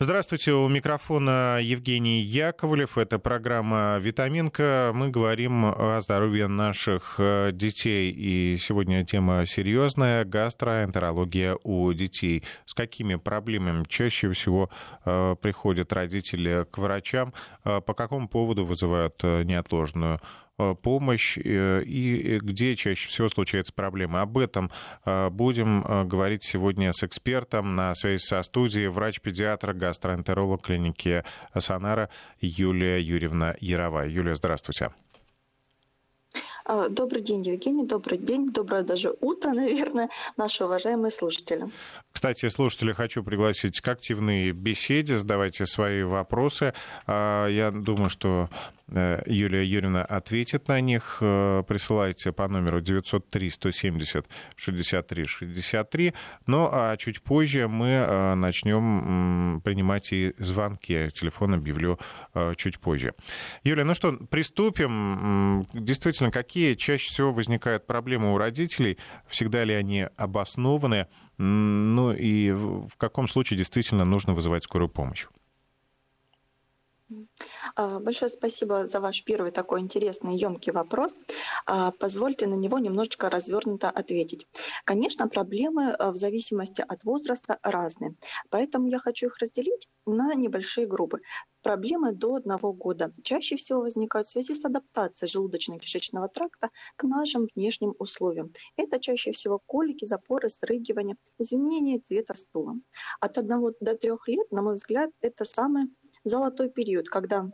Здравствуйте, у микрофона Евгений Яковлев. Это программа «Витаминка». Мы говорим о здоровье наших э, детей. И сегодня тема серьезная – гастроэнтерология у детей. С какими проблемами чаще всего э, приходят родители к врачам? Э, по какому поводу вызывают неотложную помощь э, и где чаще всего случаются проблемы. Об этом э, будем говорить сегодня с экспертом на связи со студией врач-педиатр, гастроэнтеролог клиники Санара Юлия Юрьевна Яровая. Юлия, здравствуйте. Добрый день, Евгений, добрый день, доброе даже утро, наверное, наши уважаемые слушатели. Кстати, слушатели, хочу пригласить к активной беседе, задавайте свои вопросы. А, я думаю, что Э, Юлия Юрьевна ответит на них. Э, присылайте по номеру 903-170-63-63. Ну, а чуть позже мы э, начнем принимать и звонки. Телефон объявлю чуть позже. Юлия, ну что, приступим. Действительно, какие чаще всего возникают проблемы у родителей? Всегда ли они обоснованы? Ну и в каком случае действительно нужно вызывать скорую помощь? А, большое спасибо за ваш первый такой интересный, емкий вопрос. А, позвольте на него немножечко развернуто ответить. Конечно, проблемы а, в зависимости от возраста разные, поэтому я хочу их разделить на небольшие группы. Проблемы до одного года чаще всего возникают в связи с адаптацией желудочно-кишечного тракта к нашим внешним условиям. Это чаще всего колики, запоры, срыгивания, изменение цвета стула. От 1 до 3 лет, на мой взгляд, это самое золотой период, когда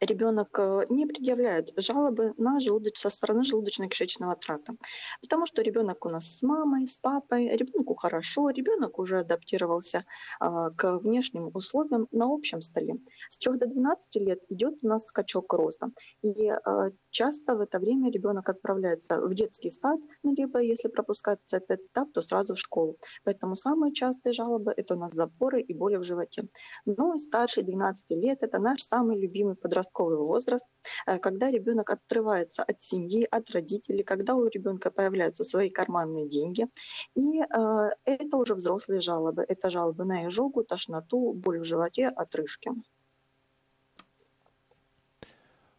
ребенок э, не предъявляет жалобы на желудоч... со стороны желудочно-кишечного тракта. Потому что ребенок у нас с мамой, с папой, ребенку хорошо, ребенок уже адаптировался а, к внешним условиям на общем столе. С 3 до 12 лет идет у нас скачок роста. И а, часто в это время ребенок отправляется в детский сад, ну, либо если пропускается этот этап, то сразу в школу. Поэтому самые частые жалобы – это у нас запоры и боли в животе. Ну и старше 12 лет – это наш самый любимый подростковый подростковый возраст, э, когда ребенок отрывается от семьи, от родителей, когда у ребенка появляются свои карманные деньги. И э, это уже взрослые жалобы. Это жалобы на изжогу, тошноту, боль в животе, отрыжки.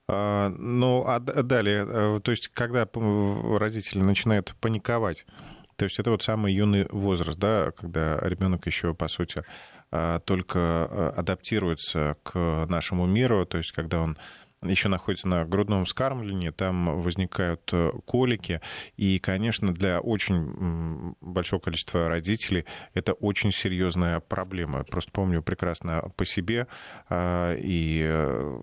А, ну, а далее, э, то есть, когда родители начинают паниковать, то есть это вот самый юный возраст, да, когда ребенок еще, по сути, только а, адаптируется к нашему миру, то есть когда он еще находится на грудном вскармливании, там возникают э, колики, и, конечно, для очень большого количества родителей это очень серьезная проблема. Просто помню прекрасно по себе а, и э,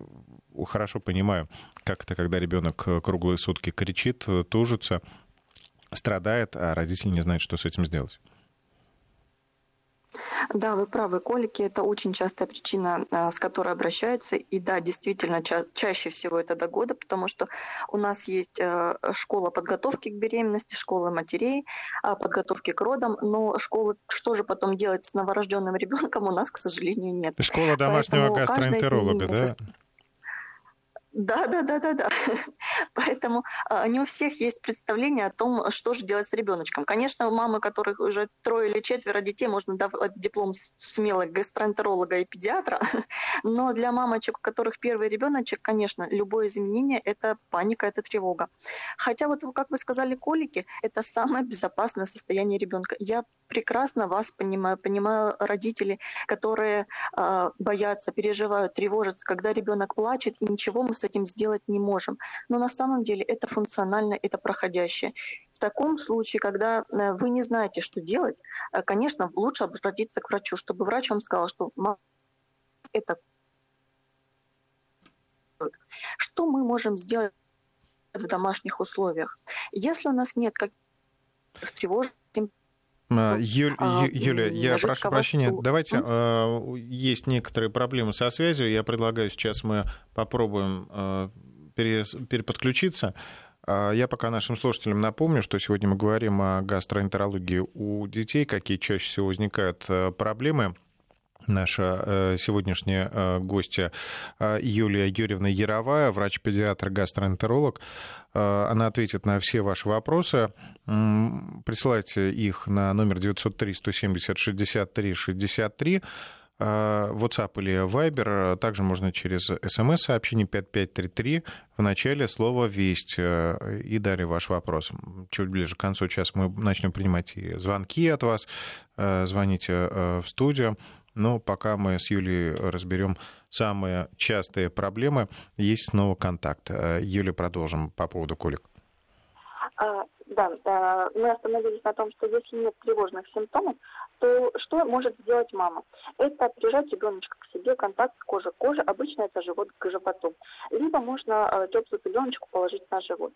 хорошо понимаю, как это, когда ребенок круглые сутки кричит, тужится, страдает, а родители не знают, что с этим сделать. Да, вы правы. Колики – это очень частая причина, а, с которой обращаются. И да, действительно, ча- чаще всего это до года, потому что у нас есть э, школа подготовки к беременности, школа матерей, а, подготовки к родам, но школы, что же потом делать с новорожденным ребенком, у нас, к сожалению, нет. Школа домашнего Поэтому гастроэнтеролога, да? Да, да, да, да, да. Поэтому а, не у всех есть представление о том, что же делать с ребеночком. Конечно, у мамы, у которых уже трое или четверо детей, можно давать диплом смело гастроэнтеролога и педиатра. Но для мамочек, у которых первый ребеночек, конечно, любое изменение – это паника, это тревога. Хотя вот, как вы сказали, колики – это самое безопасное состояние ребенка. Я прекрасно вас понимаю, понимаю родителей, которые э, боятся, переживают, тревожатся, когда ребенок плачет, и ничего мы с этим сделать не можем. Но на самом деле это функционально, это проходящее. В таком случае, когда э, вы не знаете, что делать, э, конечно, лучше обратиться к врачу, чтобы врач вам сказал, что это что мы можем сделать в домашних условиях. Если у нас нет каких-то тревожных Юль, а, Юля, я прошу прощения, давайте, э, есть некоторые проблемы со связью, я предлагаю сейчас мы попробуем э, переподключиться. Я пока нашим слушателям напомню, что сегодня мы говорим о гастроэнтерологии у детей, какие чаще всего возникают проблемы наша э, сегодняшняя э, гостья э, Юлия Юрьевна Яровая, врач-педиатр, гастроэнтеролог. Она ответит на все ваши вопросы. Присылайте их на номер 903 170 63 63. WhatsApp или Viber. Также можно через смс-сообщение 5533 в начале слова «Весть». И далее ваш вопрос. Чуть ближе к концу часа мы начнем принимать и звонки от вас. Звоните в студию. Но пока мы с Юлей разберем самые частые проблемы, есть снова контакт. Юля, продолжим по поводу колик. А, да, мы остановились на том, что если нет тревожных симптомов, то что может сделать мама? Это прижать ребеночка к себе, контакт кожи к коже, обычно это живот к животу. Либо можно э, теплую пеленочку положить на живот.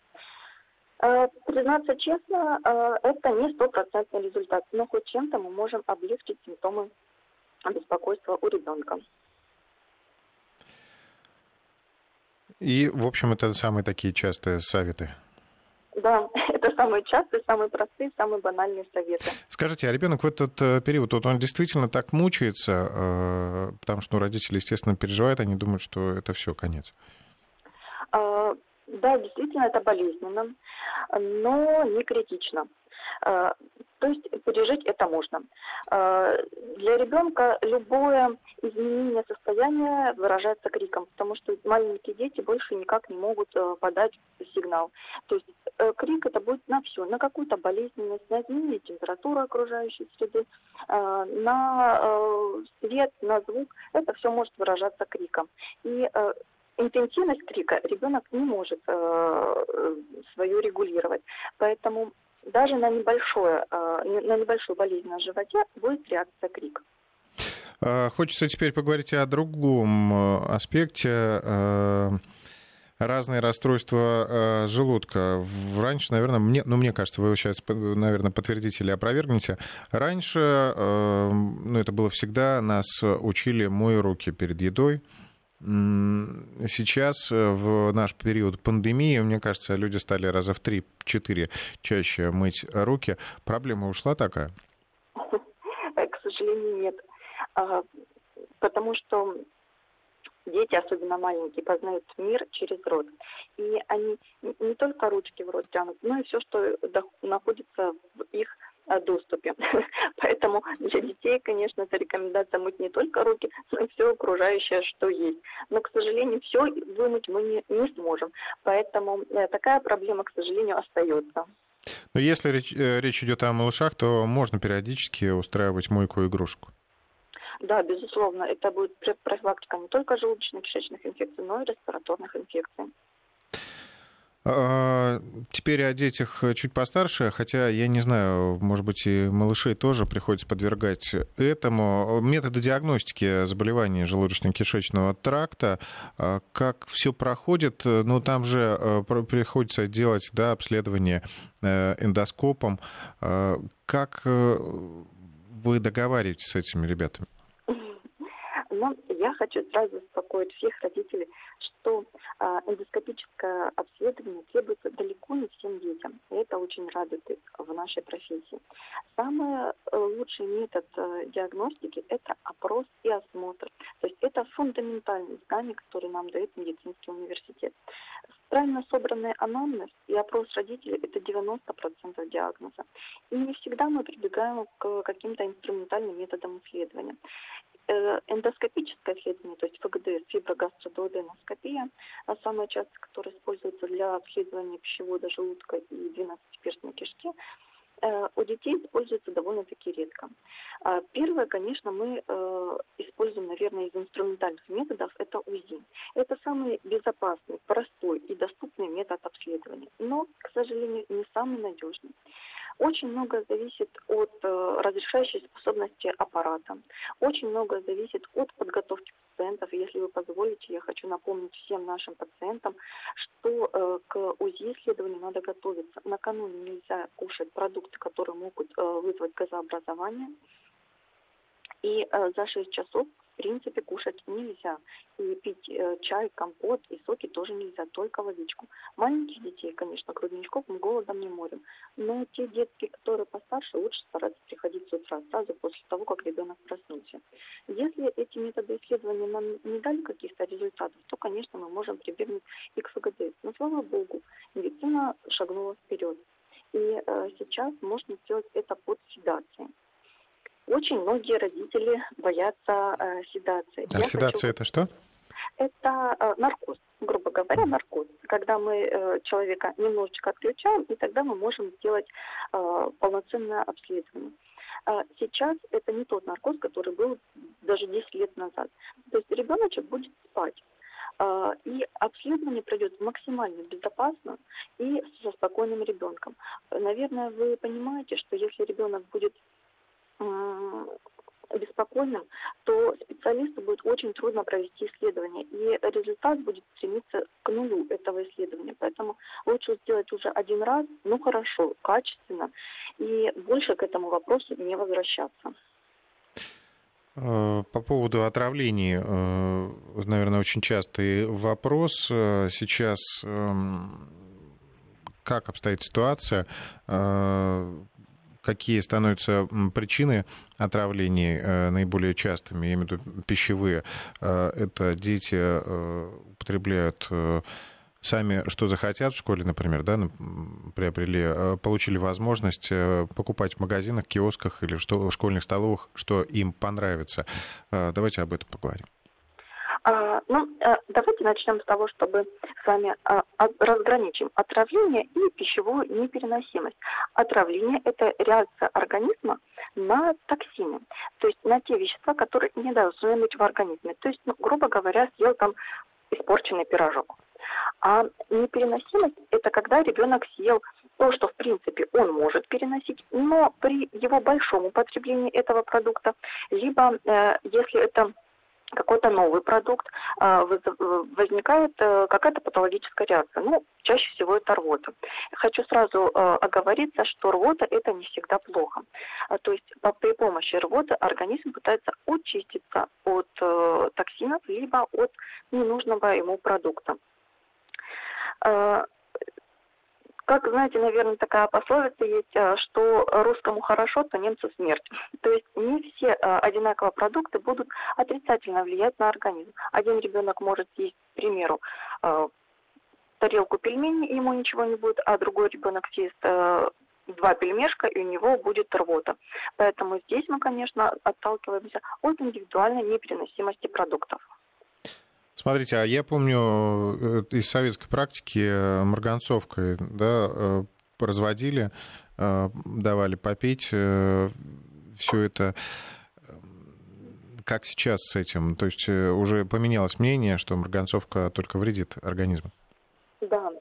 Э, признаться честно, э, это не стопроцентный результат, но хоть чем-то мы можем облегчить симптомы беспокойства у ребенка. И, в общем, это самые такие частые советы. Да, это самые частые, самые простые, самые банальные советы. Скажите, а ребенок в этот э, период, вот он действительно так мучается, э, потому что ну, родители, естественно, переживают, они думают, что это все конец. А, да, действительно, это болезненно, но не критично. А, то есть пережить это можно. Э, для ребенка любое изменение состояния выражается криком, потому что маленькие дети больше никак не могут э, подать сигнал. То есть э, крик это будет на все, на какую-то болезненность, на изменение температуры окружающей среды, на свет, на звук. Это все может выражаться криком. И интенсивность крика ребенок не может свою регулировать. Поэтому даже на, небольшое, а, на небольшую болезнь на животе будет реакция крик. А, хочется теперь поговорить о другом э, аспекте э, разные расстройства э, желудка. Раньше, наверное, мне, ну, мне кажется, вы сейчас, наверное, подтвердите или опровергнете. Раньше, ну, это было всегда, нас учили «мой руки перед едой», Сейчас, э, в наш период пандемии, мне кажется, люди стали раза в 3-4 чаще мыть руки. Проблема ушла такая? К сожалению, нет. А, потому что дети, особенно маленькие, познают мир через рот. И они не только ручки в рот тянут, но и все, что находится в их доступе. Поэтому для детей, конечно, это рекомендация мыть не только руки, но и все окружающее, что есть. Но, к сожалению, все вымыть мы не, не сможем. Поэтому э, такая проблема, к сожалению, остается. Но если речь, э, речь идет о малышах, то можно периодически устраивать мойку игрушку. Да, безусловно, это будет профилактика не только желудочно-кишечных инфекций, но и респираторных инфекций. А, теперь о детях чуть постарше, хотя я не знаю, может быть, и малышей тоже приходится подвергать этому. Методы диагностики заболеваний желудочно-кишечного тракта, а, как все проходит, ну, там же а, приходится делать да, обследование э, эндоскопом. Как э, вы договариваетесь с этими ребятами? Но я хочу сразу успокоить всех родителей, что а, эндоскопическое обследование требуется далеко не всем детям. И это очень радует в нашей профессии. Самый э, лучший метод э, диагностики – это опрос и осмотр. То есть это фундаментальные знания, которые нам дает медицинский университет. Правильно собранный анамнез и опрос родителей – это 90% диагноза. И не всегда мы прибегаем к каким-то инструментальным методам исследования. Э, эндоскопическое исследование, то есть ФГДС, фиброгастродуоденоскопия, а самая часто, используется для обследования пищевода, желудка и 12-перстной кишки, э, у детей используется довольно-таки редко. А первое, конечно, мы э, используем, наверное, из инструментальных методов, это УЗИ. Это самый безопасный, простой и доступный метод обследования, но, к сожалению, не самый надежный. Очень много зависит от э, разрешающей способности аппарата. Очень много зависит от подготовки пациентов. Если вы позволите, я хочу напомнить всем нашим пациентам, что э, к УЗИ-исследованию надо готовиться. Накануне нельзя кушать продукты, которые могут э, вызвать газообразование. И э, за 6 часов принципе кушать нельзя. И пить э, чай, компот и соки тоже нельзя, только водичку. Маленьких детей, конечно, грудничков мы голодом не морим. Но те детки, которые постарше, лучше стараться приходить с утра, сразу после того, как ребенок проснулся. Если эти методы исследования нам не дали каких-то результатов, то, конечно, мы можем прибегнуть и к ФГД. Но, слава богу, медицина шагнула вперед. И э, сейчас можно сделать это под седацией. Очень многие родители боятся э, седации. А Я седация хочу... это что? Это э, наркоз, грубо говоря, наркоз. Когда мы э, человека немножечко отключаем, и тогда мы можем сделать э, полноценное обследование. А сейчас это не тот наркоз, который был даже 10 лет назад. То есть ребеночек будет спать. А, и обследование пройдет максимально безопасно и со спокойным ребенком. Наверное, вы понимаете, что если ребенок будет беспокойным, то специалисту будет очень трудно провести исследование, и результат будет стремиться к нулю этого исследования. Поэтому лучше сделать уже один раз, ну хорошо, качественно, и больше к этому вопросу не возвращаться. Э, по поводу отравлений, э, наверное, очень частый вопрос. Сейчас эм, как обстоит ситуация? Э, какие становятся причины отравлений наиболее частыми, я имею в виду пищевые? Это дети употребляют сами что захотят в школе, например, да, приобрели, э, получили возможность э, покупать в магазинах, киосках или в школьных столовых, что им понравится. Э, давайте об этом поговорим. А, ну, давайте начнем с того, чтобы с вами разграничим отравление и пищевую непереносимость. Отравление – это реакция организма на токсины, то есть на те вещества, которые не должны быть в организме. То есть, ну, грубо говоря, съел там испорченный пирожок. А непереносимость – это когда ребенок съел то, что в принципе он может переносить, но при его большом употреблении этого продукта, либо э, если это какой-то новый продукт, э, возникает э, какая-то патологическая реакция. Ну, чаще всего это рвота. Хочу сразу э, оговориться, что рвота это не всегда плохо. То есть при помощи рвоты организм пытается очиститься от токсинов, либо от ненужного ему продукта. Как, знаете, наверное, такая пословица есть, э, что русскому хорошо, то немцу смерть. То есть не все э, одинаковые продукты будут отрицательно влиять на организм. Один ребенок может есть, к примеру, тарелку пельменей, ему ничего не будет, а другой ребенок съест два пельмешка, и у него будет рвота. Поэтому здесь мы, конечно, отталкиваемся от индивидуальной непереносимости продуктов. Смотрите, а я помню э, из советской практики э, марганцовкой, да, э, разводили, давали попить, все это как сейчас с этим? То есть уже поменялось мнение, что марганцовка только вредит организму? Да,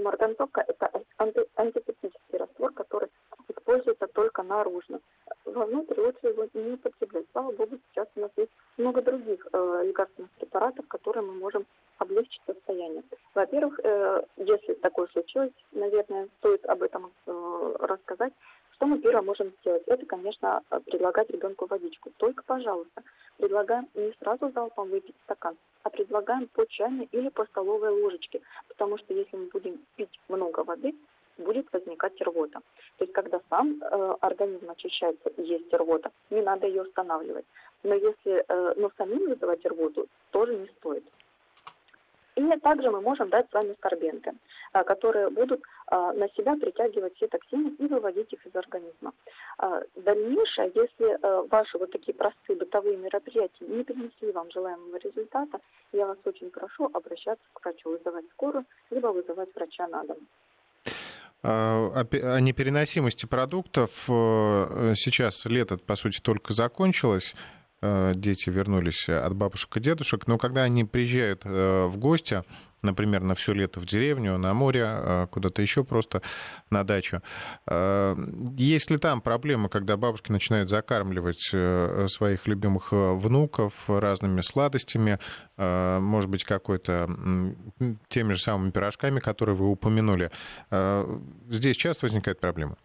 марганцовка – это антисептический раствор, который используется только наружно. Вовнутрь лучше его не употреблять. Слава богу, сейчас у нас есть много других лекарственных препаратов, которые мы можем облегчить состояние. Во-первых, э, если такое случилось, наверное, стоит об этом э, рассказать. Что мы первое можем сделать? Это, конечно, предлагать ребенку водичку. Только, пожалуйста, предлагаем не сразу залпом выпить стакан, а предлагаем по чайной или по столовой ложечке, потому что если мы будем пить много воды, будет возникать рвота. То есть, когда сам э, организм очищается и есть рвота, не надо ее устанавливать. Но если э, но самим вызывать рвоту, тоже не стоит. И также мы можем дать с вами скорбенты, э, которые будут э, на себя притягивать все токсины и выводить их из организма. Дальнейшее, если ваши вот такие простые бытовые мероприятия не принесли вам желаемого результата, я вас очень прошу обращаться к врачу, вызывать скорую, либо вызывать врача на дом. А, о непереносимости продуктов. Сейчас лето, по сути, только закончилось. Э, дети вернулись от бабушек и дедушек. Но когда они приезжают э, в гости, например, на все лето в деревню, на море, куда-то еще просто на дачу. Есть ли там проблема, когда бабушки начинают закармливать э, своих любимых э, внуков разными сладостями, может быть, какой-то теми же самыми пирожками, которые вы упомянули? Здесь часто возникает проблема?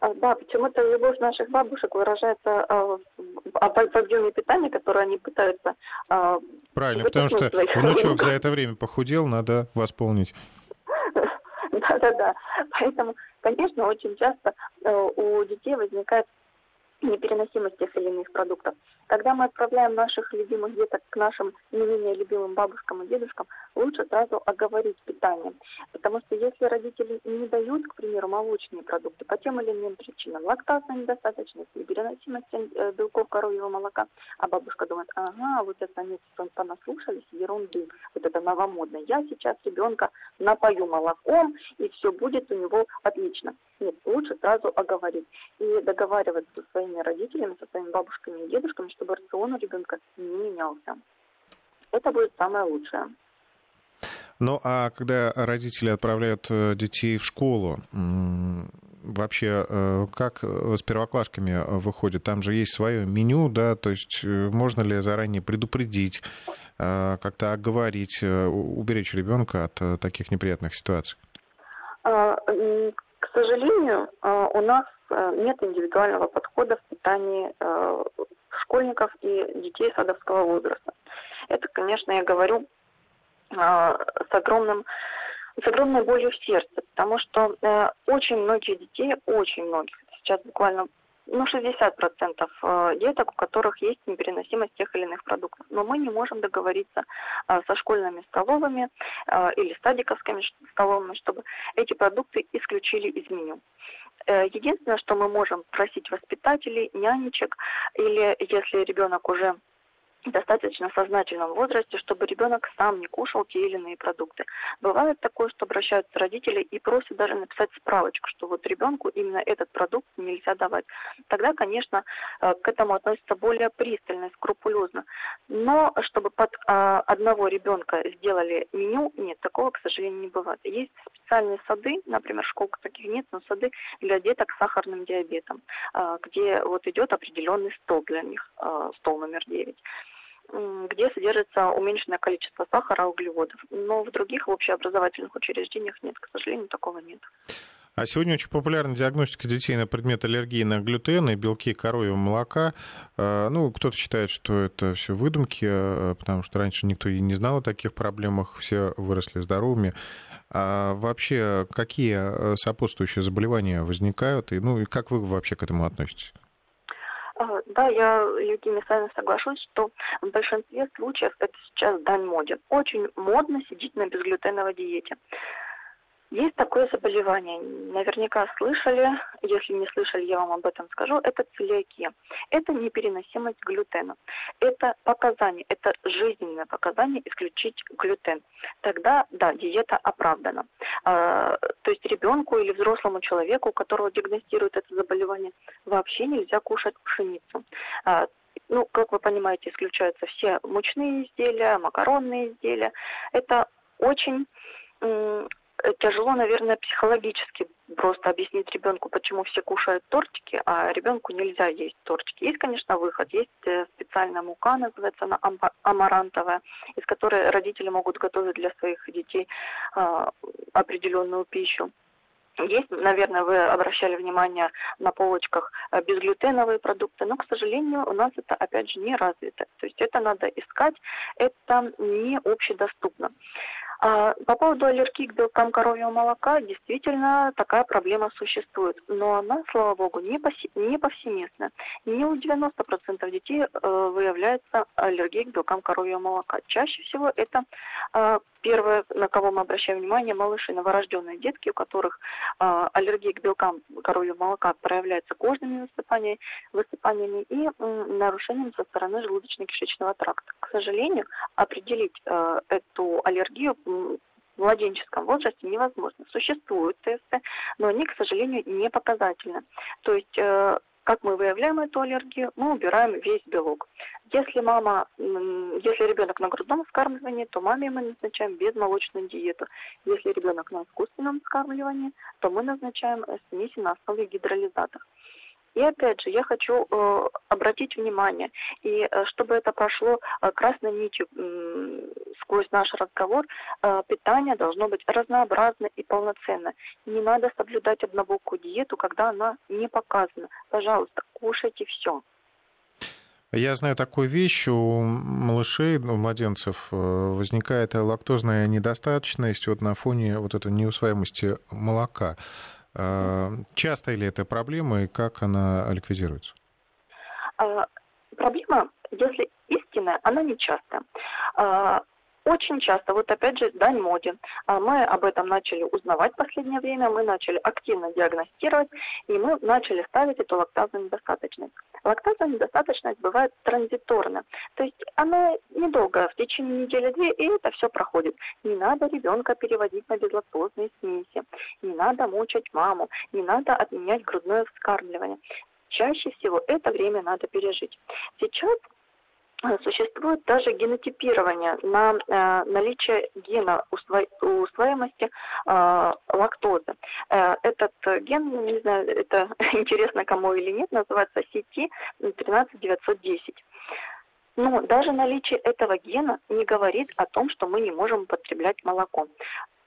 Да, почему-то любовь наших бабушек выражается э, в объеме питания, которое они пытаются... Правильно, потому что внучок за это время похудел, надо восполнить. Да-да-да. Поэтому, конечно, очень часто э, у детей возникает или иных продуктов. Когда мы отправляем наших любимых деток к нашим не менее любимым бабушкам и дедушкам, лучше сразу оговорить питание. Потому что если родители не дают, к примеру, молочные продукты по тем или иным причинам, лактазная недостаточность, непереносимость э, белков коровьего молока, а бабушка думает, ага, вот это они понаслушались ерунды, вот это новомодно. Я сейчас ребенка напою молоком, и все будет у него отлично. Нет, лучше сразу оговорить и договариваться со своими родителями, со своими бабушками и дедушками, чтобы рацион у ребенка не менялся. Это будет самое лучшее. Ну, а когда родители отправляют э, детей в школу, вообще э, как с первоклашками выходит? Там же есть свое меню, да, то есть э, можно ли заранее предупредить, как-то оговорить, уберечь ребенка от таких неприятных ситуаций? К сожалению, у нас нет индивидуального подхода в питании школьников и детей садовского возраста. Это, конечно, я говорю с огромным с огромной болью в сердце, потому что э, очень многих детей, очень многих, сейчас буквально ну, 60% э, деток, у которых есть непереносимость тех или иных продуктов. Но мы не можем договориться э, со школьными столовыми э, или садиковскими столовыми, чтобы эти продукты исключили из меню. Единственное, что мы можем просить воспитателей, нянечек, или если ребенок уже достаточно сознательном возрасте, чтобы ребенок сам не кушал те или иные продукты. Бывает такое, что обращаются родители и просят даже написать справочку, что вот ребенку именно этот продукт нельзя давать. Тогда, конечно, э, к этому относятся более пристально и скрупулезно. Но чтобы под а, одного ребенка сделали меню, нет, такого, к сожалению, не бывает. Есть специальные сады, например, школ таких нет, но сады для деток с сахарным диабетом, а, где вот идет определенный стол для них, а, стол номер 9 где содержится уменьшенное количество сахара углеводов. Но в других общеобразовательных учреждениях нет, к сожалению, такого нет. А сегодня очень популярна диагностика детей на предмет аллергии на глютен и белки коровьего молока. А, ну, кто-то считает, что это все выдумки, потому что раньше никто и не знал о таких проблемах, все выросли здоровыми. А вообще, какие а, сопутствующие заболевания возникают, и, ну, и как вы вообще к этому относитесь? Да, я, Евгений, с вами соглашусь, что в большинстве случаев это сейчас дань моде. Очень модно сидеть на безглютеновой диете. Есть такое заболевание, наверняка слышали, если не слышали, я вам об этом скажу, это целиакия. Это непереносимость глютена. Это показание, это жизненное показание исключить глютен. Тогда, да, диета оправдана. А, то есть ребенку или взрослому человеку, у которого диагностируют это заболевание, вообще нельзя кушать пшеницу. А, ну, как вы понимаете, исключаются все мучные изделия, макаронные изделия. Это очень тяжело, наверное, психологически просто объяснить ребенку, почему все кушают тортики, а ребенку нельзя есть тортики. Есть, конечно, выход. Есть э, специальная мука, называется она амарантовая, из которой родители могут готовить для своих детей э, определенную пищу. Есть, наверное, вы обращали внимание на полочках э, безглютеновые продукты, но, к сожалению, у нас это, опять же, не развито. То есть это надо искать, это не общедоступно. А, по поводу аллергии к белкам коровьего молока, действительно такая проблема существует. Но она, слава богу, не, повсе, не повсеместна. Не у 90% детей э, выявляется аллергия к белкам коровьего молока. Чаще всего это э, первое, на кого мы обращаем внимание, малыши, новорожденные детки, у которых э, аллергия к белкам коровьего молока проявляется кожными высыпаниями, высыпаниями и э, нарушением со стороны желудочно-кишечного тракта. К сожалению, определить э, эту аллергию в младенческом возрасте невозможно. Существуют тесты, но они, к сожалению, не показательны. То есть э, как мы выявляем эту аллергию? Мы убираем весь белок. Если мама, если ребенок на грудном вскармливании, то маме мы назначаем безмолочную диету. Если ребенок на искусственном вскармливании, то мы назначаем смеси на основе гидролизатов. И опять же, я хочу э, обратить внимание, и э, чтобы это прошло э, красной нитью э, сквозь наш разговор, э, питание должно быть разнообразно и полноценно. Не надо соблюдать однобокую диету, когда она не показана. Пожалуйста, кушайте все. Я знаю такую вещь, у малышей, у младенцев э, возникает лактозная недостаточность вот на фоне вот этой неусвоимости молока. А, часто ли это проблема и как она ликвидируется? Проблема, если истинная, она нечастая. Очень часто, вот опять же, дань моде. А мы об этом начали узнавать в последнее время, мы начали активно диагностировать, и мы начали ставить эту лактазную недостаточность. Лактазная недостаточность бывает транзиторная, то есть она недолго, в течение недели-две, и это все проходит. Не надо ребенка переводить на безлактозные смеси, не надо мучать маму, не надо отменять грудное вскармливание. Чаще всего это время надо пережить. Сейчас существует даже генотипирование на э, наличие гена усво усвоимости э, лактозы. Э, этот ген, не знаю, это интересно кому или нет, называется CT13910. Но даже наличие этого гена не говорит о том, что мы не можем употреблять молоко.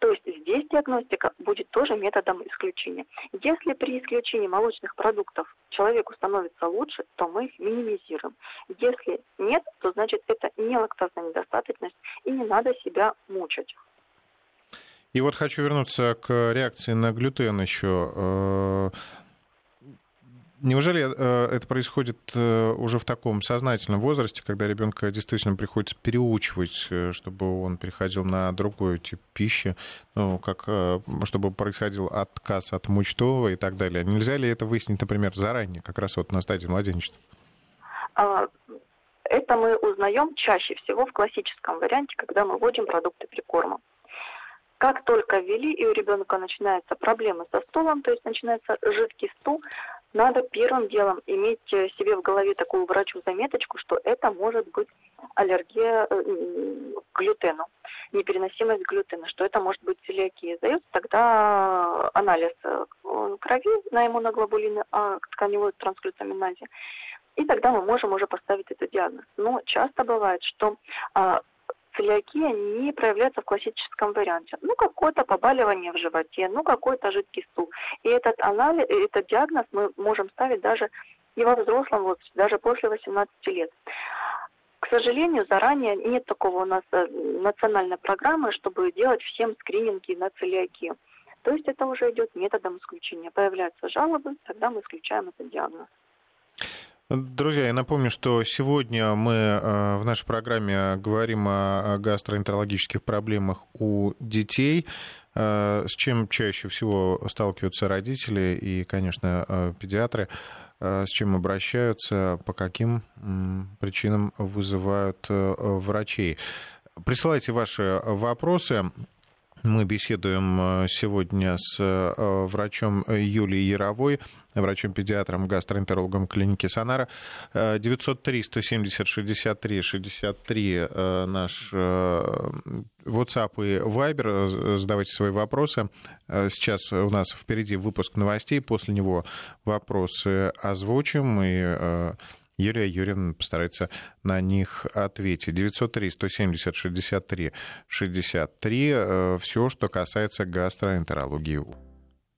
То есть здесь диагностика будет тоже методом исключения. Если при исключении молочных продуктов человеку становится лучше, то мы их минимизируем. Если нет, то значит это не лактозная недостаточность и не надо себя мучать. И вот хочу вернуться к реакции на глютен еще. Неужели э, это происходит э, уже в таком сознательном возрасте, когда ребенка действительно приходится переучивать, э, чтобы он переходил на другой тип пищи, ну, как, чтобы происходил отказ от мучного и так далее? Нельзя ли это выяснить, например, заранее, как раз вот на стадии младенчества? А, это мы узнаем чаще всего в классическом варианте, когда мы вводим продукты прикорма. Как только ввели, и у ребенка начинаются проблемы со стулом, то есть начинается жидкий стул, надо первым делом иметь э, себе в голове такую врачу заметочку, что это может быть аллергия э, к глютену, непереносимость глютена, что это может быть целиакия. Сдается тогда анализ э, крови на иммуноглобулины, а тканевой трансглютаминазии. И тогда мы можем уже поставить этот диагноз. Но часто бывает, что а, целиакия не проявляется в классическом варианте. Ну, какое-то побаливание в животе, ну, какой-то жидкий стул. И этот анализ, этот диагноз мы можем ставить даже и во взрослом возрасте, даже после 18 лет. К сожалению, заранее нет такого у нас э, национальной программы, чтобы делать всем скрининги на целиакию. То есть это уже идет методом исключения. Появляются жалобы, тогда мы исключаем этот диагноз. Друзья, я напомню, что сегодня мы э, в нашей программе говорим о гастроэнтерологических проблемах у детей, э, с чем чаще всего сталкиваются родители и, конечно, э, педиатры, с чем обращаются, по каким причинам вызывают врачей. Присылайте ваши вопросы. Мы беседуем сегодня с врачом Юлией Яровой, врачом-педиатром, гастроэнтерологом клиники Сонара. 903-170-63-63 наш э, WhatsApp и Viber. Задавайте свои вопросы. Э, сейчас у нас впереди выпуск новостей. После него вопросы озвучим и э, Юлия Юрьевна постарается на них ответить. 903-170-63-63. Все, что касается гастроэнтерологии.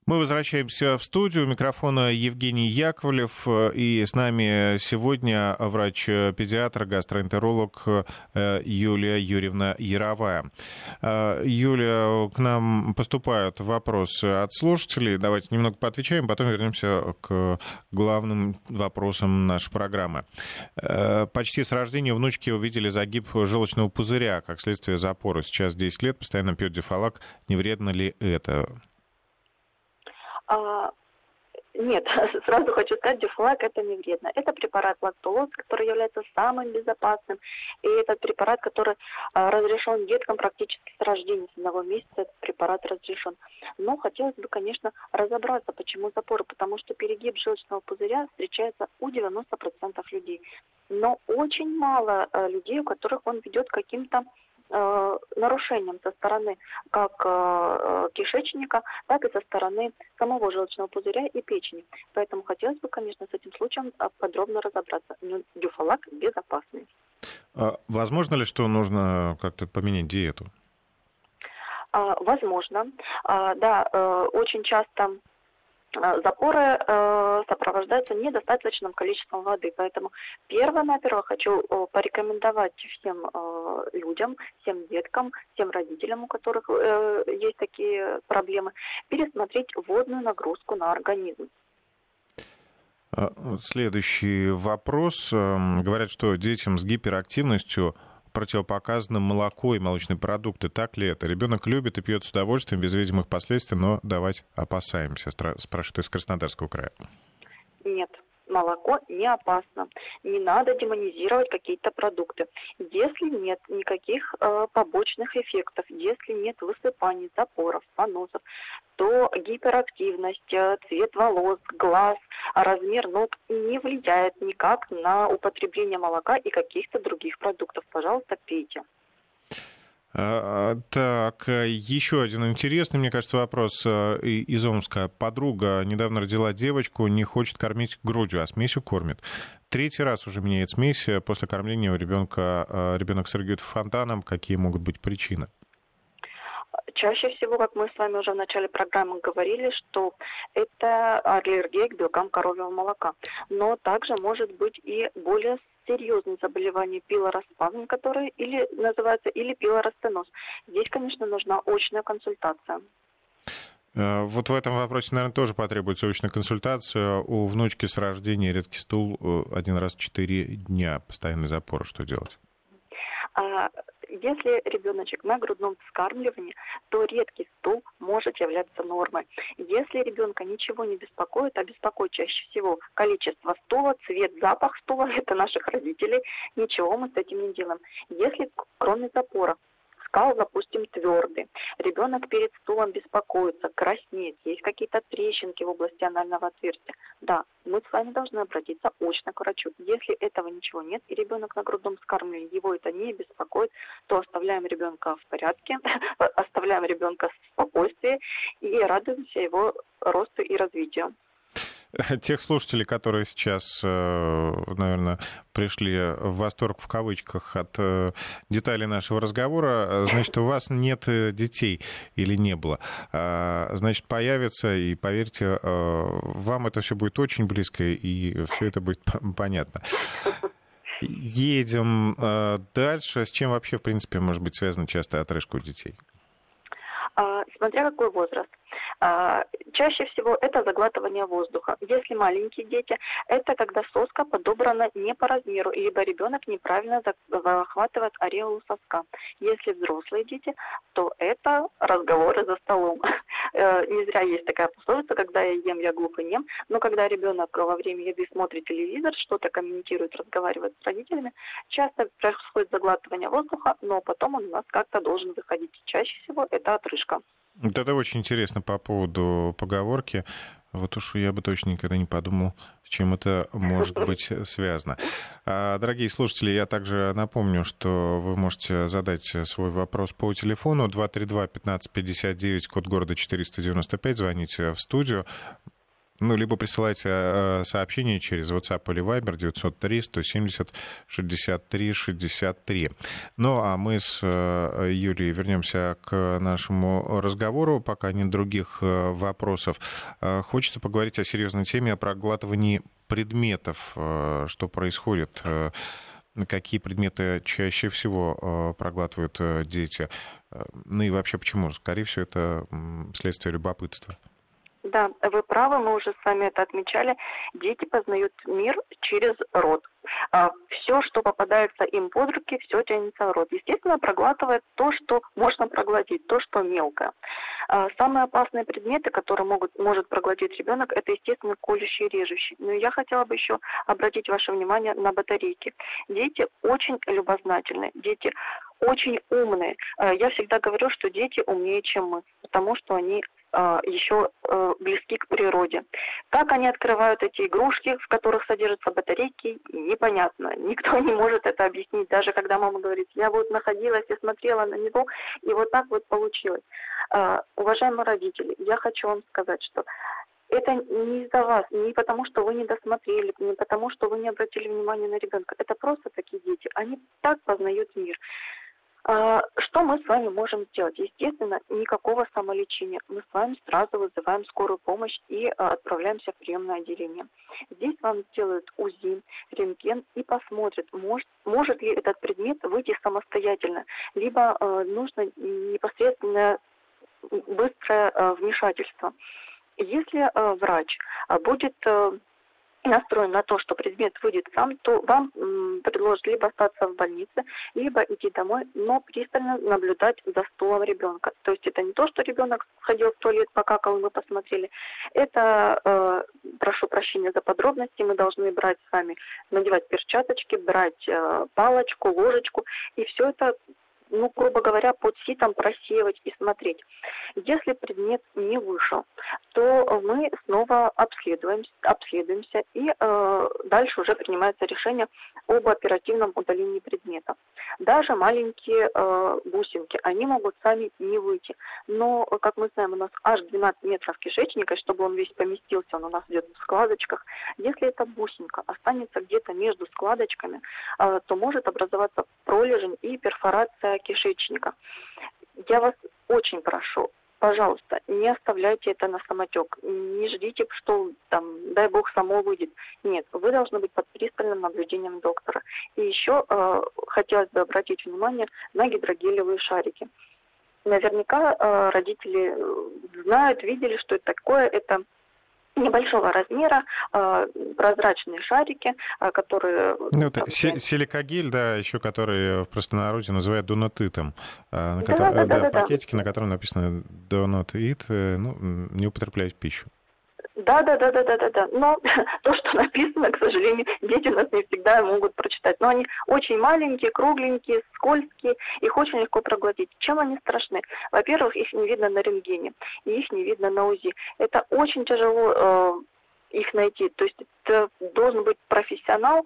Мы возвращаемся в студию. У микрофона Евгений Яковлев. И с нами сегодня врач-педиатр, гастроэнтеролог э, Юлия Юрьевна Яровая. Э, Юлия, к нам поступают вопросы от слушателей. Давайте немного поотвечаем, потом вернемся к главным вопросам нашей программы. Э, почти с рождения внучки увидели загиб желчного пузыря, как следствие запора. Сейчас 10 лет, постоянно пьет дефалак. Не вредно ли это? А, нет, сразу хочу сказать, дюфлаг это не вредно. Это препарат лактулоз, который является самым безопасным. И этот препарат, который а, разрешен деткам практически с рождения, с одного месяца этот препарат разрешен. Но хотелось бы, конечно, разобраться, почему запоры. Потому что перегиб желчного пузыря встречается у 90% людей. Но очень мало а, людей, у которых он ведет каким-то Э, нарушением со стороны как э, кишечника, так и со стороны самого желчного пузыря и печени. Поэтому хотелось бы, конечно, с этим случаем э, подробно разобраться. Но дюфалак безопасный. А возможно ли, что нужно как-то поменять диету? А, возможно. А, да, очень часто Э, запоры э, сопровождаются недостаточным количеством воды. Поэтому перво-наперво хочу э, порекомендовать всем э, людям, всем деткам, всем родителям, у которых э, есть такие проблемы, пересмотреть водную нагрузку на организм. А, следующий вопрос. Эм, говорят, что детям с гиперактивностью противопоказано молоко и молочные продукты. Так ли это? Ребенок любит и пьет с удовольствием, без видимых последствий, но давать опасаемся, спрашивает из Краснодарского края. Нет, молоко не опасно. Не надо демонизировать какие-то продукты. Если нет никаких э, побочных эффектов, если нет высыпаний, запоров, поносов, то гиперактивность, э, цвет волос, глаз, размер ног не влияет никак на употребление молока и каких-то других продуктов. Пожалуйста, пейте. А, так, еще один интересный, мне кажется, вопрос э, из Омска. Подруга недавно родила девочку, не хочет кормить грудью, а смесью кормит. Третий раз уже меняет смесь. После кормления у ребенка э, ребенок срыгивает фонтаном. Какие могут быть причины? Чаще всего, как мы с вами уже в начале программы говорили, что это аллергия к белкам коровьего молока. Но также может быть и более серьезные заболевания пилороспазм, которые или называется, или пилоростеноз. Здесь, конечно, нужна очная консультация. Э, вот в этом вопросе, наверное, тоже потребуется очная консультация. У внучки с рождения редкий стул э, один раз в четыре дня, постоянный запор. Что делать? Если ребеночек на грудном вскармливании, то редкий стул может являться нормой. Если ребенка ничего не беспокоит, а беспокоит чаще всего количество стула, цвет, запах стула, это наших родителей, ничего мы с этим не делаем. Если кроме запора скал, допустим, твердый. Ребенок перед стулом беспокоится, краснеет, есть какие-то трещинки в области анального отверстия. Да, мы с вами должны обратиться очно к врачу. Если этого ничего нет, и ребенок на грудном скармливании, его это не беспокоит, то оставляем ребенка в порядке, оставляем ребенка в спокойствии и радуемся его росту и развитию. тех слушателей, которые сейчас, э, наверное, пришли в восторг в кавычках от э, деталей нашего разговора, э, значит, у вас нет детей или не было. А, значит, появится, и поверьте, вам это все будет очень близко, и все это будет понятно. Едем дальше. С чем вообще, в принципе, может быть связана частая отрыжка у детей? А, смотря какой возраст. А, чаще всего это заглатывание воздуха. Если маленькие дети, это когда соска подобрана не по размеру, либо ребенок неправильно захватывает ореолу соска. Если взрослые дети, то это разговоры за столом. Э, не зря есть такая пословица, когда я ем, я глух и нем, но когда ребенок во время еды смотрит телевизор, что-то комментирует, разговаривает с родителями, часто происходит заглатывание воздуха, но потом он у нас как-то должен выходить. Чаще всего это отрыжка. Вот это очень интересно по поводу поговорки. Вот уж я бы точно никогда не подумал, с чем это может быть связано. А, дорогие слушатели, я также напомню, что вы можете задать свой вопрос по телефону 232-1559, код города 495, звоните в студию. Ну, либо присылайте э, сообщение через WhatsApp или Viber 903 170 63 63. Ну, а мы с э, Юлией вернемся к нашему разговору, пока нет других э, вопросов. Хочется поговорить о серьезной теме, о проглатывании предметов. Что происходит? Какие предметы чаще всего проглатывают дети? Ну и вообще почему? Скорее всего, это следствие любопытства. Да, вы правы, мы уже с вами это отмечали. Дети познают мир через рот. А, все, что попадается им под руки, все тянется в рот. Естественно, проглатывает то, что можно проглотить, то, что мелко. А, самые опасные предметы, которые могут, может проглотить ребенок, это, естественно, колющие и режущие. Но я хотела бы еще обратить ваше внимание на батарейки. Дети очень любознательны, дети очень умные. А, я всегда говорю, что дети умнее, чем мы, потому что они еще э, близки к природе. Как они открывают эти игрушки, в которых содержатся батарейки, непонятно. Никто не может это объяснить. Даже когда мама говорит, я вот находилась и смотрела на него, и вот так вот получилось. А, уважаемые родители, я хочу вам сказать, что это не из-за вас, не потому, что вы не досмотрели, не потому, что вы не обратили внимания на ребенка. Это просто такие дети. Они так познают мир. А, что мы с вами можем сделать? Естественно, никакого самолечения. Мы с вами сразу вызываем скорую помощь и а, отправляемся в приемное отделение. Здесь вам сделают УЗИ, рентген и посмотрят, может, может ли этот предмет выйти самостоятельно, либо э, нужно непосредственно быстрое вмешательство. Если врач будет настроен на то, что предмет выйдет сам, то вам предложат либо остаться в больнице, либо идти домой, но пристально наблюдать за стулом ребенка. То есть это не то, что ребенок сходил в туалет, покакал, мы посмотрели. Это, э, прошу прощения за подробности, мы должны брать с вами, надевать перчаточки, брать э, палочку, ложечку, и все это ну, грубо говоря, под ситом просеивать и смотреть. Если предмет не вышел, то мы снова обследуемся, обследуемся и э, дальше уже принимается решение об оперативном удалении предмета. Даже маленькие э, бусинки, они могут сами не выйти. Но, как мы знаем, у нас аж 12 метров кишечника, чтобы он весь поместился, он у нас идет в складочках. Если эта бусинка останется где-то между складочками, э, то может образоваться пролежень и перфорация кишечника. Я вас очень прошу, пожалуйста, не оставляйте это на самотек. Не ждите, что там, дай бог, само выйдет. Нет, вы должны быть под пристальным наблюдением доктора. И еще э, хотелось бы обратить внимание на гидрогелевые шарики. Наверняка э, родители знают, видели, что это такое. Это небольшого размера э, прозрачные шарики, э, которые... Ну, это силикогель, да, еще который в простонародье называют донатитом. На да, который, да, да, да, пакетики, да. на котором написано eat, ну, не употреблять пищу. Да, да, да, да, да, да, да. Но то, что написано, к сожалению, дети нас не всегда могут прочитать. Но они очень маленькие, кругленькие, скользкие, их очень легко проглотить. Чем они страшны? Во-первых, их не видно на рентгене, и их не видно на УЗИ. Это очень тяжело э, их найти. То есть это должен быть профессионал,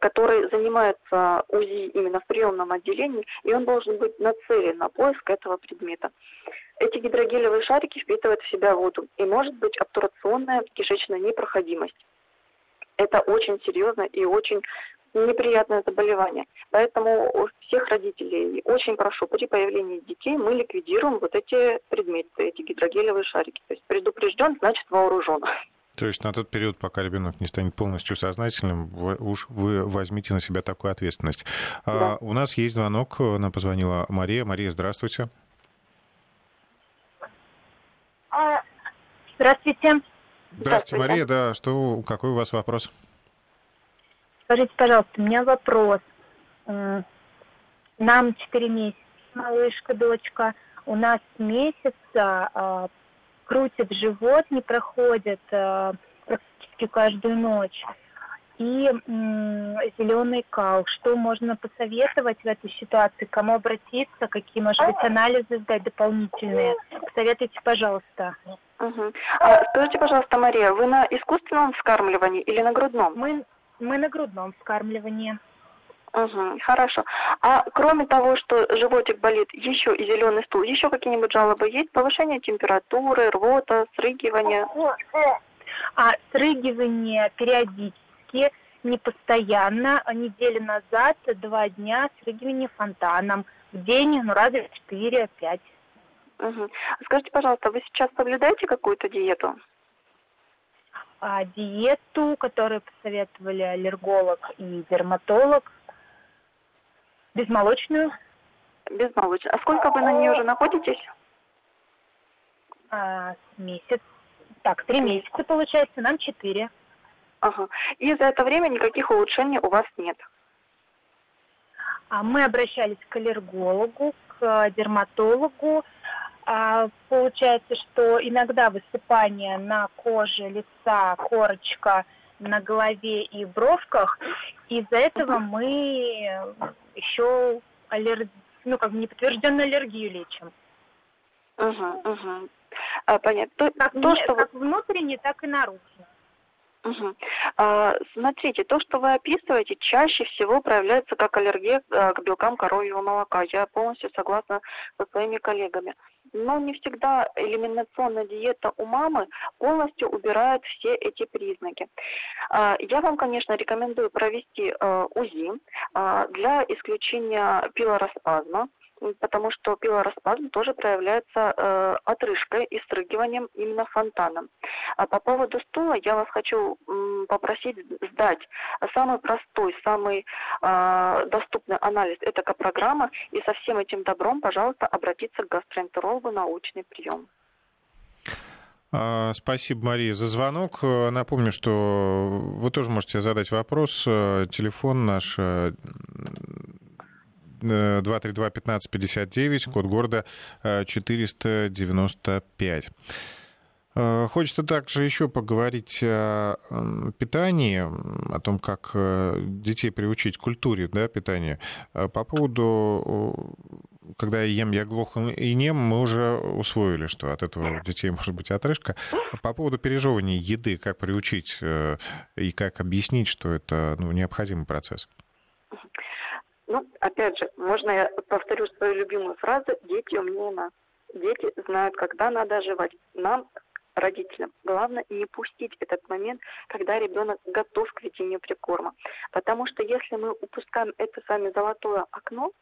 который занимается УЗИ именно в приемном отделении, и он должен быть нацелен на поиск этого предмета. Эти гидрогелевые шарики впитывают в себя воду, и может быть обтурационная кишечная непроходимость. Это очень серьезно и очень неприятное заболевание. Поэтому всех родителей очень прошу, при появлении детей мы ликвидируем вот эти предметы, эти гидрогелевые шарики. То есть предупрежден, значит вооружен. То есть на тот период, пока ребенок не станет полностью сознательным, вы, уж вы возьмите на себя такую ответственность. А, да. А, у нас есть звонок, нам позвонила Мария. Мария, здравствуйте. А, здравствуйте. Здравствуйте, Мария. Да, что, какой у вас вопрос? Скажите, пожалуйста, у меня вопрос. Нам 4 месяца, малышка, дочка. У нас месяца крутит живот, не проходит а, практически каждую ночь. И зеленый кал. Что можно посоветовать в этой ситуации? Кому обратиться? Какие, может быть, анализы сдать дополнительные? Посоветуйте, пожалуйста. Угу. А, скажите, пожалуйста, Мария, вы на искусственном вскармливании или на грудном? Мы, мы на грудном вскармливании. Угу, хорошо. А кроме того, что животик болит, еще и зеленый стул, еще какие-нибудь жалобы есть? Повышение температуры, рвота, срыгивание? А срыгивание периодически, не постоянно. Неделю назад, два дня срыгивание фонтаном. В день, ну, раза в 4-5. Угу. Скажите, пожалуйста, вы сейчас соблюдаете какую-то диету? А, диету, которую посоветовали аллерголог и дерматолог, Безмолочную. Безмолочную. А сколько вы на ней уже находитесь? А, месяц. Так, три месяца получается, нам четыре. Ага. И за это время никаких улучшений у вас нет? А мы обращались к аллергологу, к дерматологу. А, получается, что иногда высыпание на коже лица, корочка на голове и бровках. Из-за этого мы еще аллер... ну, как бы неподтвержденную аллергию лечим. Угу, угу. А, понятно. Как, то, не, что как внутренне, так и наружно. Угу. А, смотрите, то, что вы описываете, чаще всего проявляется как аллергия а, к белкам коровьего молока. Я полностью согласна со своими коллегами. Но не всегда элиминационная диета у мамы полностью убирает все эти признаки. А, я вам, конечно, рекомендую провести а, УЗИ а, для исключения пилороспазма потому что пилороспазм тоже проявляется э, отрыжкой и стрыгиванием именно фонтаном. А по поводу стула я вас хочу м, попросить сдать самый простой, самый э, доступный анализ – это капрограмма, и со всем этим добром, пожалуйста, обратиться к гастроэнтерологу на научный прием. А, спасибо, Мария, за звонок. Напомню, что вы тоже можете задать вопрос. Телефон наш 232-1559, код города 495. Э, хочется также еще поговорить о питании, о том, как э, детей приучить к культуре да, питания. Э, по поводу, когда я ем, я глух и нем, мы уже усвоили, что от этого у детей может быть отрыжка. По поводу пережевывания еды, как приучить и как объяснить, что это ну, необходимый процесс? Ну, опять же, можно я повторю свою любимую фразу «дети умнее нас». Дети знают, когда надо жевать. Нам родителям. Главное не пустить этот момент, когда ребенок готов к ведению прикорма. Потому что если мы упускаем это с вами золотое окно,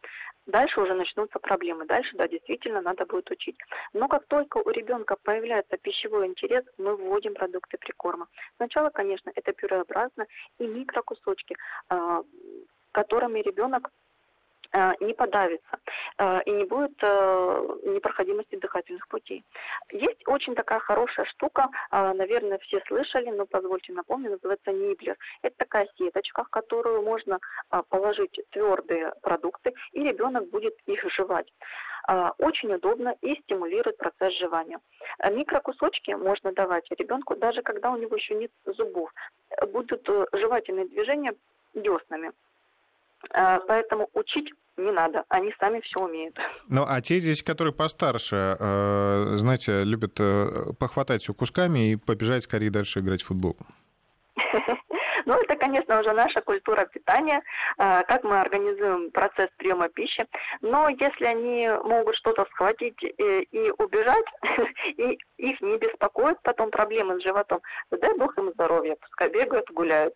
дальше уже начнутся проблемы. Дальше, да, действительно надо будет учить. Но как только у ребенка появляется пищевой интерес, мы вводим продукты прикорма. Сначала, конечно, это пюреобразно и микрокусочки, а, которыми ребенок Э, не подавится э, и не будет э, непроходимости дыхательных путей. Есть очень такая хорошая штука, наверное, все слышали, но позвольте напомнить, называется ниблер. Это такая сеточка, в которую можно положить твердые продукты, и ребенок будет их жевать. Очень удобно и стимулирует процесс жевания. Микрокусочки можно давать ребенку, даже когда у него еще нет зубов. Будут жевательные движения деснами. А, поэтому учить не надо, они сами все умеют. Ну, а те здесь, которые постарше, э, знаете, любят э, похватать все кусками и побежать скорее дальше играть в футбол. Ну, это, конечно, уже наша культура питания, э, как мы организуем процесс приема пищи. Но если они могут что-то схватить и убежать, и их не беспокоят потом проблемы с животом, дай бог им здоровья, пускай бегают, гуляют.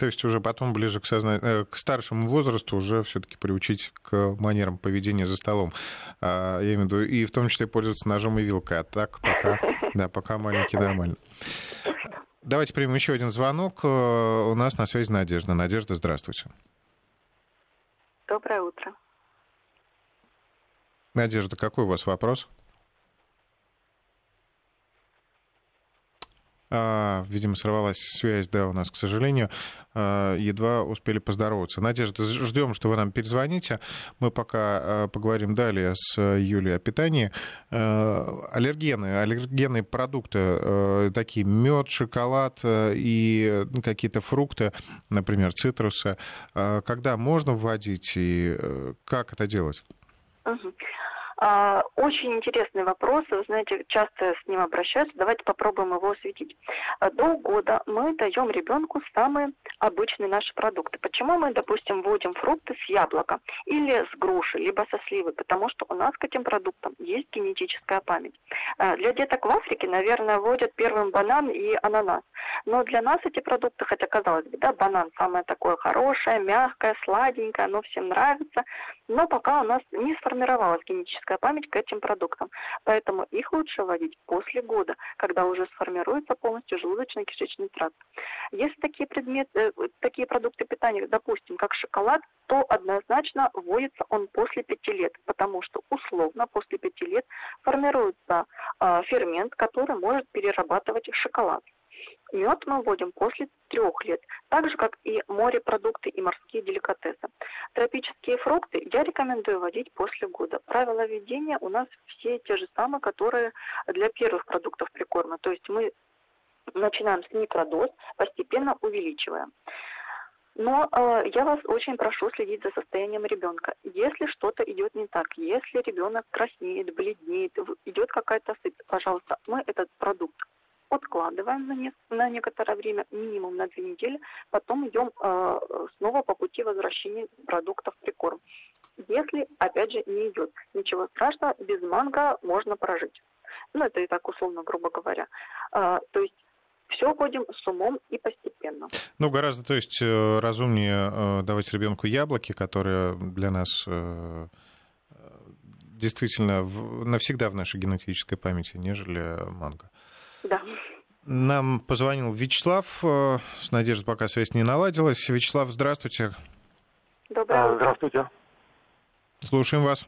То есть уже потом ближе к, созна... Э, к старшему возрасту уже все-таки приучить к манерам поведения за столом. А, я имею в виду, и в том числе пользоваться ножом и вилкой. А так пока, да, пока маленький нормально. Давайте примем еще один звонок. Э, у нас на связи Надежда. Надежда, здравствуйте. Доброе утро. Надежда, какой у вас вопрос? Видимо, сорвалась связь, да, у нас, к сожалению. А, едва успели поздороваться. Надежда, ждем, что вы нам перезвоните. Мы пока а, поговорим далее с Юлией о питании. Аллергены, аллергенные продукты, такие мед, шоколад и какие-то фрукты, например, цитрусы. Когда можно вводить и как это делать? А, очень интересный вопрос, вы знаете, часто с ним обращаются, давайте попробуем его осветить. А, до года мы даем ребенку самые обычные наши продукты. Почему мы, допустим, вводим фрукты с яблока или с груши, либо со сливы? Потому что у нас к этим продуктам есть генетическая память. А, для деток в Африке, наверное, вводят первым банан и ананас. Но для нас эти продукты, хотя казалось бы, да, банан самое такое хорошее, мягкое, сладенькое, оно всем нравится, но пока у нас не сформировалась генетическая память к этим продуктам. Поэтому их лучше вводить после года, когда уже сформируется полностью желудочно-кишечный тракт. Если такие предметы, э, такие продукты питания, допустим, как шоколад, то однозначно вводится он после пяти лет, потому что условно после пяти лет формируется э, фермент, который может перерабатывать шоколад. Мед мы вводим после трех лет, так же, как и морепродукты и морские деликатесы. Тропические фрукты я рекомендую вводить после года. Правила введения у нас все те же самые, которые для первых продуктов прикорма. То есть мы начинаем с микродоз, постепенно увеличиваем. Но э, я вас очень прошу следить за состоянием ребенка. Если что-то идет не так, если ребенок краснеет, бледнеет, идет какая-то сыпь, пожалуйста, мы этот продукт откладываем на, не, на некоторое время, минимум на две недели, потом идем э, снова по пути возвращения продуктов в прикорм. Если, опять же, не идет, ничего страшного, без манго можно прожить. Ну, это и так условно, грубо говоря. Э, то есть все ходим с умом и постепенно. Ну, гораздо, то есть, э, разумнее э, давать ребенку яблоки, которые для нас э, действительно навсегда в нашей генетической памяти, нежели манго. Нам позвонил Вячеслав. Э, с Надеждой пока связь не наладилась. Вячеслав, здравствуйте. Доброе а, утро. Здравствуйте. Слушаем вас.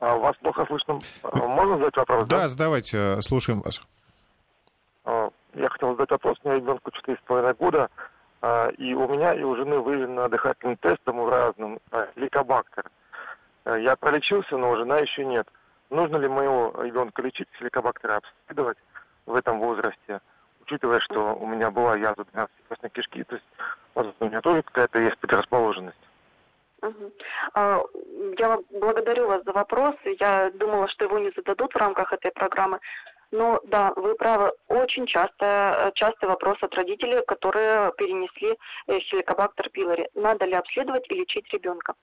А, вас плохо слышно. А, можно задать вопрос? Да, да? задавайте, слушаем вас. Я хотел задать вопрос. У меня ребенку 4,5 года, и у меня и у жены выявлено дыхательным тестом в разном лейкобактер. Я пролечился, но у жена еще нет. Нужно ли моего ребенка лечить, лейкобактера обследовать в этом возрасте, учитывая, что у меня была язва 12 кишки, то есть, возможно, у меня тоже какая-то есть предрасположенность? А, я благодарю вас за вопрос. Я думала, что его не зададут в рамках этой программы. Но да, вы правы, очень часто, частый вопрос от родителей, которые перенесли э, хеликобактер пилори. Надо ли обследовать и лечить ребенка?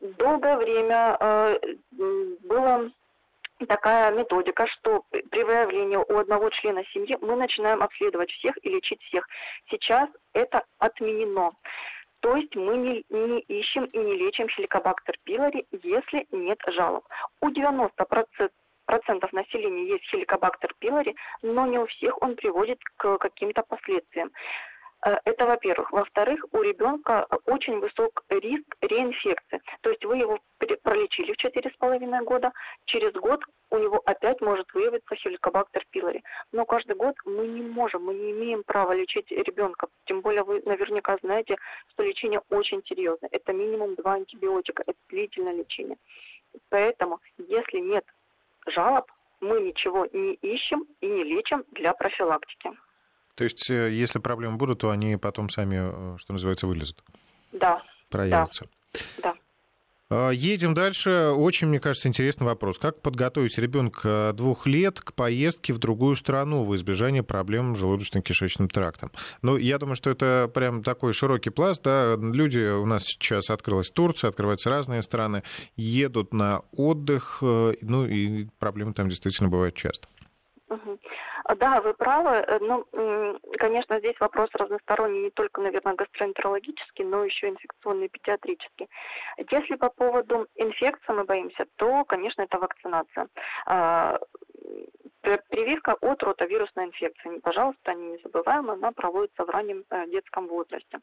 Долгое время э, было такая методика, что при выявлении у одного члена семьи мы начинаем обследовать всех и лечить всех. Сейчас это отменено. То есть мы не, не ищем и не лечим хеликобактер пилори, если нет жалоб. У 90% процентов населения есть хеликобактер пилори, но не у всех он приводит к каким-то последствиям. Э, это во-первых. Во-вторых, у ребенка очень высок риск реинфекции. То есть вы его пролечили в 4,5 года, через год у него опять может выявиться хеликобактер пилори. Но каждый год мы не можем, мы не имеем права лечить ребенка. Тем более вы наверняка знаете, что лечение очень серьезное. Это минимум два антибиотика, это длительное лечение. Поэтому, если нет жалоб, мы ничего не ищем и не лечим для профилактики. То есть, э, если проблемы будут, то они потом сами, э, что называется, вылезут? Да. Проявятся? Да. А, едем дальше. Очень, мне кажется, интересный вопрос. Как подготовить ребенка двух лет к поездке в другую страну в избежание проблем с желудочно-кишечным трактом? Ну, я думаю, что это прям такой широкий пласт. Да? Люди, у нас сейчас открылась Турция, открываются разные страны, едут на отдых, э, ну и проблемы там действительно бывают часто. Угу. Да, вы правы. Э, ну, конечно, здесь вопрос разносторонний, не только, наверное, гастроэнтерологический, но еще инфекционный, педиатрический. Если по поводу инфекции мы боимся, то, конечно, это вакцинация. А, прививка от ротавирусной инфекции. Пожалуйста, не забываем, она проводится в раннем э, детском возрасте.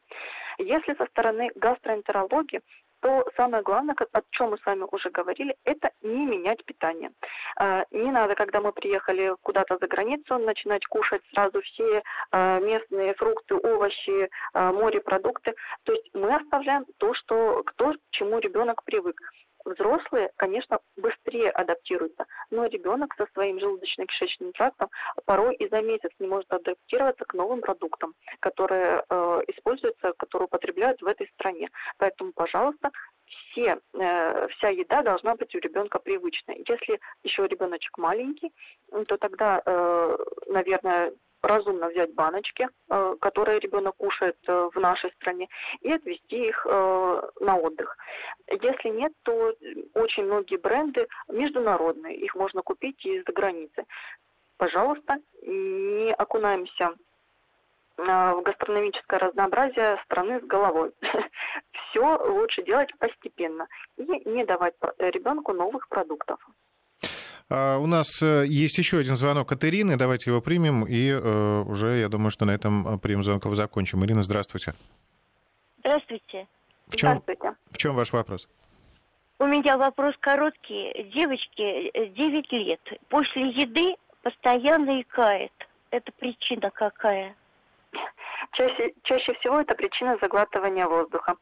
Если со стороны гастроэнтерологии, то самое главное, о чем мы с вами уже говорили, это не менять питание. А, не надо, когда мы приехали куда-то за границу, начинать кушать сразу все а, местные фрукты, овощи, а, морепродукты. То есть мы оставляем то, что, к то, к чему ребенок привык. Взрослые, конечно, быстрее адаптируются, но ребенок со своим желудочно-кишечным трактом порой и за месяц не может адаптироваться к новым продуктам, которые э, используются, которые употребляют в этой стране. Поэтому, пожалуйста, все, э, вся еда должна быть у ребенка привычной. Если еще ребеночек маленький, то тогда, э, наверное, разумно взять баночки, э, которые ребенок кушает э, в нашей стране, и отвезти их э, на отдых. Если нет, то очень многие бренды международные, их можно купить из-за границы. Пожалуйста, не окунаемся в гастрономическое разнообразие страны с головой. Все лучше делать постепенно и не давать ребенку новых продуктов. А, у нас э, есть еще один звонок от Ирины. Давайте его примем. И э, уже, я думаю, что на этом э, прием звонков закончим. Ирина, здравствуйте. Здравствуйте. В чем, здравствуйте. В чем ваш вопрос? У меня вопрос короткий. Девочке 9 лет. После еды постоянно икает. Это причина какая? Чаще, чаще всего это причина заглатывания воздуха.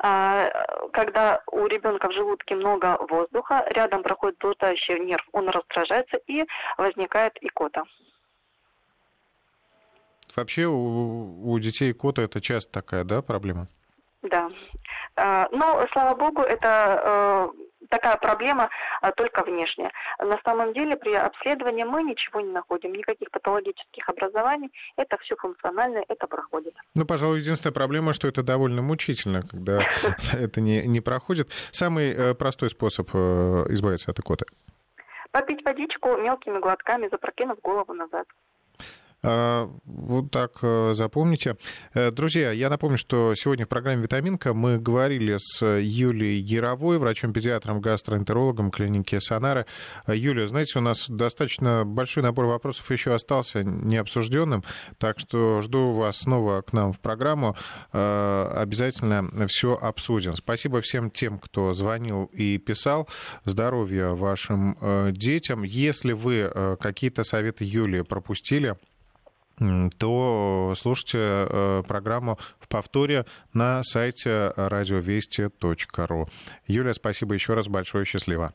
А, когда у ребенка в желудке много воздуха, рядом проходит блуждающий нерв, он раздражается и возникает икота. Вообще у, у детей икота это часто такая, да, проблема? Да. А, но, слава богу, это э, такая проблема а, только внешняя. На самом деле при обследовании мы ничего не находим, никаких патологических образований. Это все функционально, это проходит. Ну, пожалуй, единственная проблема, что это довольно мучительно, когда это не, не проходит. Самый э, простой способ э, избавиться от икоты? Попить водичку мелкими глотками, запрокинув голову назад. Вот так запомните. Друзья, я напомню, что сегодня в программе «Витаминка» мы говорили с Юлией Яровой, врачом-педиатром, гастроэнтерологом клиники Сонары. Юлия, знаете, у нас достаточно большой набор вопросов еще остался необсужденным, так что жду вас снова к нам в программу. Обязательно все обсудим. Спасибо всем тем, кто звонил и писал. Здоровья вашим детям. Если вы какие-то советы Юлии пропустили, то слушайте э, программу в повторе на сайте радиовести.ру. Юлия, спасибо еще раз большое, счастливо.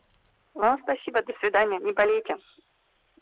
Вам спасибо, до свидания, не болейте.